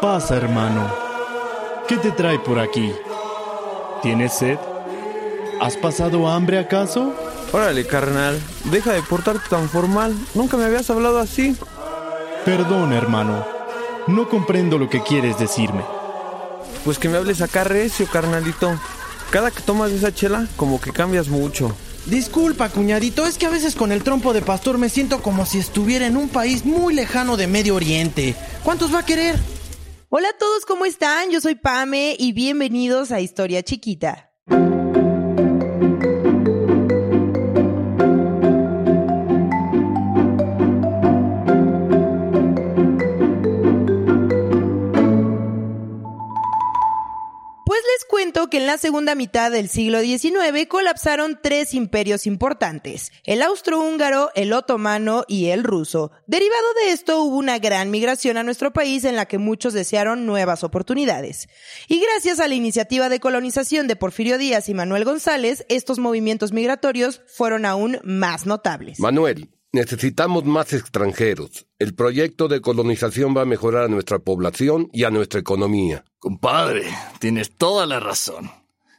Pasa, hermano. ¿Qué te trae por aquí? ¿Tienes sed? ¿Has pasado hambre acaso? Órale, carnal, deja de portarte tan formal. Nunca me habías hablado así. Perdón, hermano. No comprendo lo que quieres decirme. Pues que me hables acá recio, carnalito. Cada que tomas esa chela, como que cambias mucho. Disculpa, cuñadito, es que a veces con el trompo de pastor me siento como si estuviera en un país muy lejano de Medio Oriente. ¿Cuántos va a querer? Hola a todos, ¿cómo están? Yo soy Pame y bienvenidos a Historia Chiquita. Cuento que en la segunda mitad del siglo XIX colapsaron tres imperios importantes, el austrohúngaro, el otomano y el ruso. Derivado de esto hubo una gran migración a nuestro país en la que muchos desearon nuevas oportunidades. Y gracias a la iniciativa de colonización de Porfirio Díaz y Manuel González, estos movimientos migratorios fueron aún más notables. Manuel, Necesitamos más extranjeros. El proyecto de colonización va a mejorar a nuestra población y a nuestra economía. Compadre, tienes toda la razón.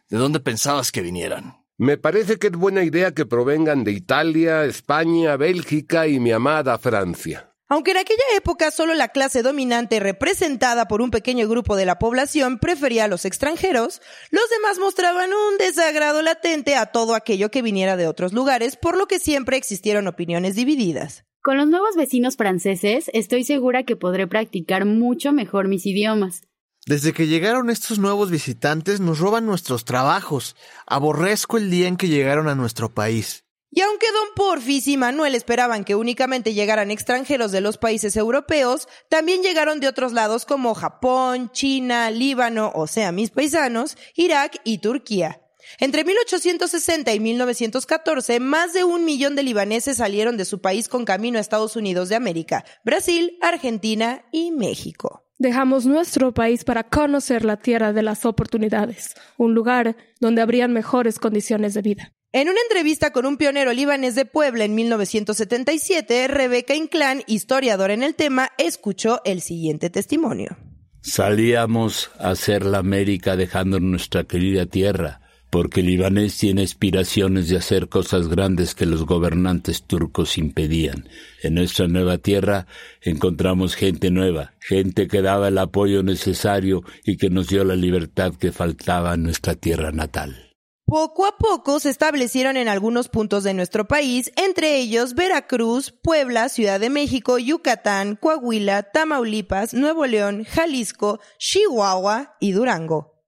¿De dónde pensabas que vinieran? Me parece que es buena idea que provengan de Italia, España, Bélgica y mi amada Francia. Aunque en aquella época solo la clase dominante representada por un pequeño grupo de la población prefería a los extranjeros, los demás mostraban un desagrado latente a todo aquello que viniera de otros lugares, por lo que siempre existieron opiniones divididas. Con los nuevos vecinos franceses estoy segura que podré practicar mucho mejor mis idiomas. Desde que llegaron estos nuevos visitantes nos roban nuestros trabajos. Aborrezco el día en que llegaron a nuestro país. Y aunque don Porfis y Manuel esperaban que únicamente llegaran extranjeros de los países europeos, también llegaron de otros lados como Japón, China, Líbano, o sea, mis paisanos, Irak y Turquía. Entre 1860 y 1914, más de un millón de libaneses salieron de su país con camino a Estados Unidos de América, Brasil, Argentina y México. Dejamos nuestro país para conocer la tierra de las oportunidades, un lugar donde habrían mejores condiciones de vida. En una entrevista con un pionero libanés de Puebla en 1977, Rebeca Inclán, historiadora en el tema, escuchó el siguiente testimonio. Salíamos a hacer la América dejando nuestra querida tierra, porque el libanés tiene aspiraciones de hacer cosas grandes que los gobernantes turcos impedían. En nuestra nueva tierra encontramos gente nueva, gente que daba el apoyo necesario y que nos dio la libertad que faltaba en nuestra tierra natal. Poco a poco se establecieron en algunos puntos de nuestro país, entre ellos Veracruz, Puebla, Ciudad de México, Yucatán, Coahuila, Tamaulipas, Nuevo León, Jalisco, Chihuahua y Durango.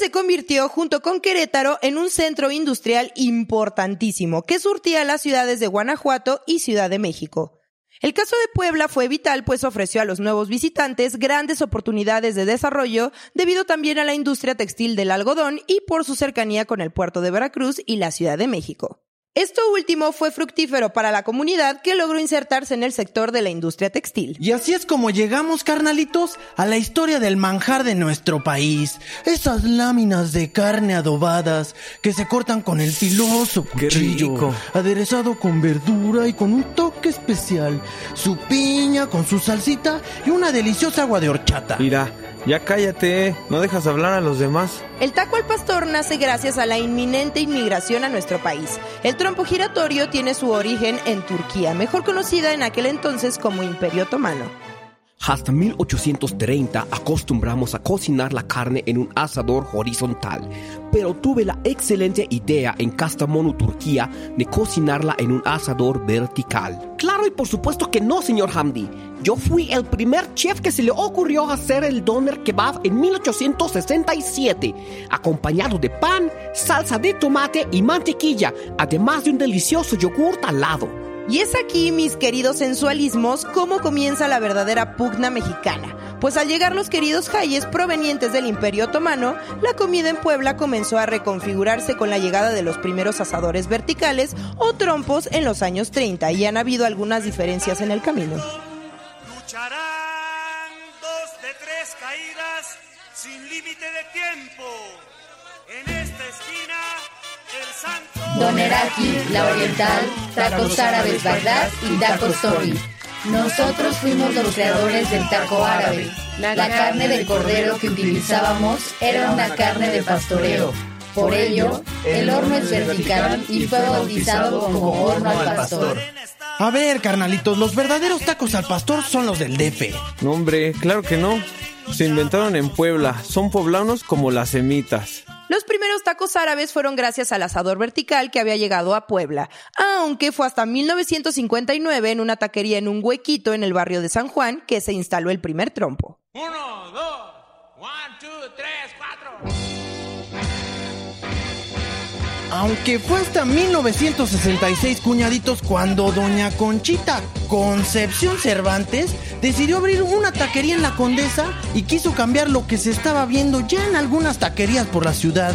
Se convirtió junto con Querétaro en un centro industrial importantísimo que surtía las ciudades de Guanajuato y Ciudad de México. El caso de Puebla fue vital, pues ofreció a los nuevos visitantes grandes oportunidades de desarrollo debido también a la industria textil del algodón y por su cercanía con el puerto de Veracruz y la Ciudad de México. Esto último fue fructífero para la comunidad que logró insertarse en el sector de la industria textil. Y así es como llegamos, carnalitos, a la historia del manjar de nuestro país. Esas láminas de carne adobadas que se cortan con el filoso cuchillo, aderezado con verdura y con un toque especial, su piña con su salsita y una deliciosa agua de horchata. Mira, ya cállate, no dejas hablar a los demás. El taco al pastor nace gracias a la inminente inmigración a nuestro país. El trompo giratorio tiene su origen en Turquía, mejor conocida en aquel entonces como Imperio Otomano. Hasta 1830 acostumbramos a cocinar la carne en un asador horizontal, pero tuve la excelente idea en Kastamonu, Turquía, de cocinarla en un asador vertical. Claro y por supuesto que no, señor Hamdi. Yo fui el primer chef que se le ocurrió hacer el doner kebab en 1867, acompañado de pan, salsa de tomate y mantequilla, además de un delicioso yogurt al lado. Y es aquí, mis queridos sensualismos, cómo comienza la verdadera pugna mexicana. Pues al llegar los queridos jayes provenientes del Imperio Otomano, la comida en Puebla comenzó a reconfigurarse con la llegada de los primeros asadores verticales o trompos en los años 30 y han habido algunas diferencias en el camino. Lucharán dos de tres caídas sin límite de tiempo. Doneraki, La Oriental, Tacos Árabes Bagdad y Taco Story. Nosotros fuimos los creadores del taco árabe. La carne de cordero que utilizábamos era una carne de pastoreo. Por ello, el horno es vertical y fue bautizado como horno al pastor. A ver, carnalitos, los verdaderos tacos al pastor son los del DF. No, hombre, claro que no. Se inventaron en Puebla. Son poblanos como las semitas. Los primeros tacos árabes fueron gracias al asador vertical que había llegado a Puebla, aunque fue hasta 1959 en una taquería en un huequito en el barrio de San Juan que se instaló el primer trompo. Uno, dos, one, two, tres, cuatro. Aunque fue hasta 1966, cuñaditos, cuando doña Conchita Concepción Cervantes decidió abrir una taquería en la Condesa y quiso cambiar lo que se estaba viendo ya en algunas taquerías por la ciudad.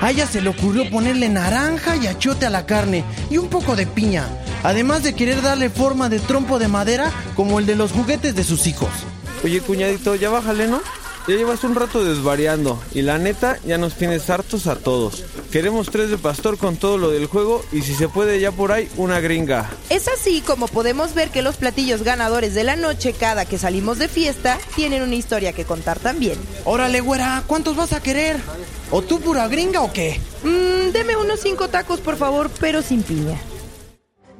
A ella se le ocurrió ponerle naranja y achiote a la carne y un poco de piña, además de querer darle forma de trompo de madera como el de los juguetes de sus hijos. Oye, cuñadito, ya bájale, ¿no? Ya llevas un rato desvariando y la neta ya nos tienes hartos a todos. Queremos tres de pastor con todo lo del juego y si se puede ya por ahí una gringa. Es así como podemos ver que los platillos ganadores de la noche cada que salimos de fiesta tienen una historia que contar también. Órale, güera, ¿cuántos vas a querer? ¿O tú pura gringa o qué? Mmm, deme unos cinco tacos por favor, pero sin piña.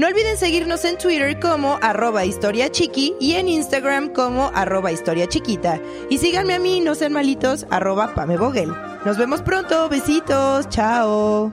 No olviden seguirnos en Twitter como arroba historia chiqui y en Instagram como arroba historia chiquita. Y síganme a mí, no sean malitos, arroba pameboguel. Nos vemos pronto, besitos, chao.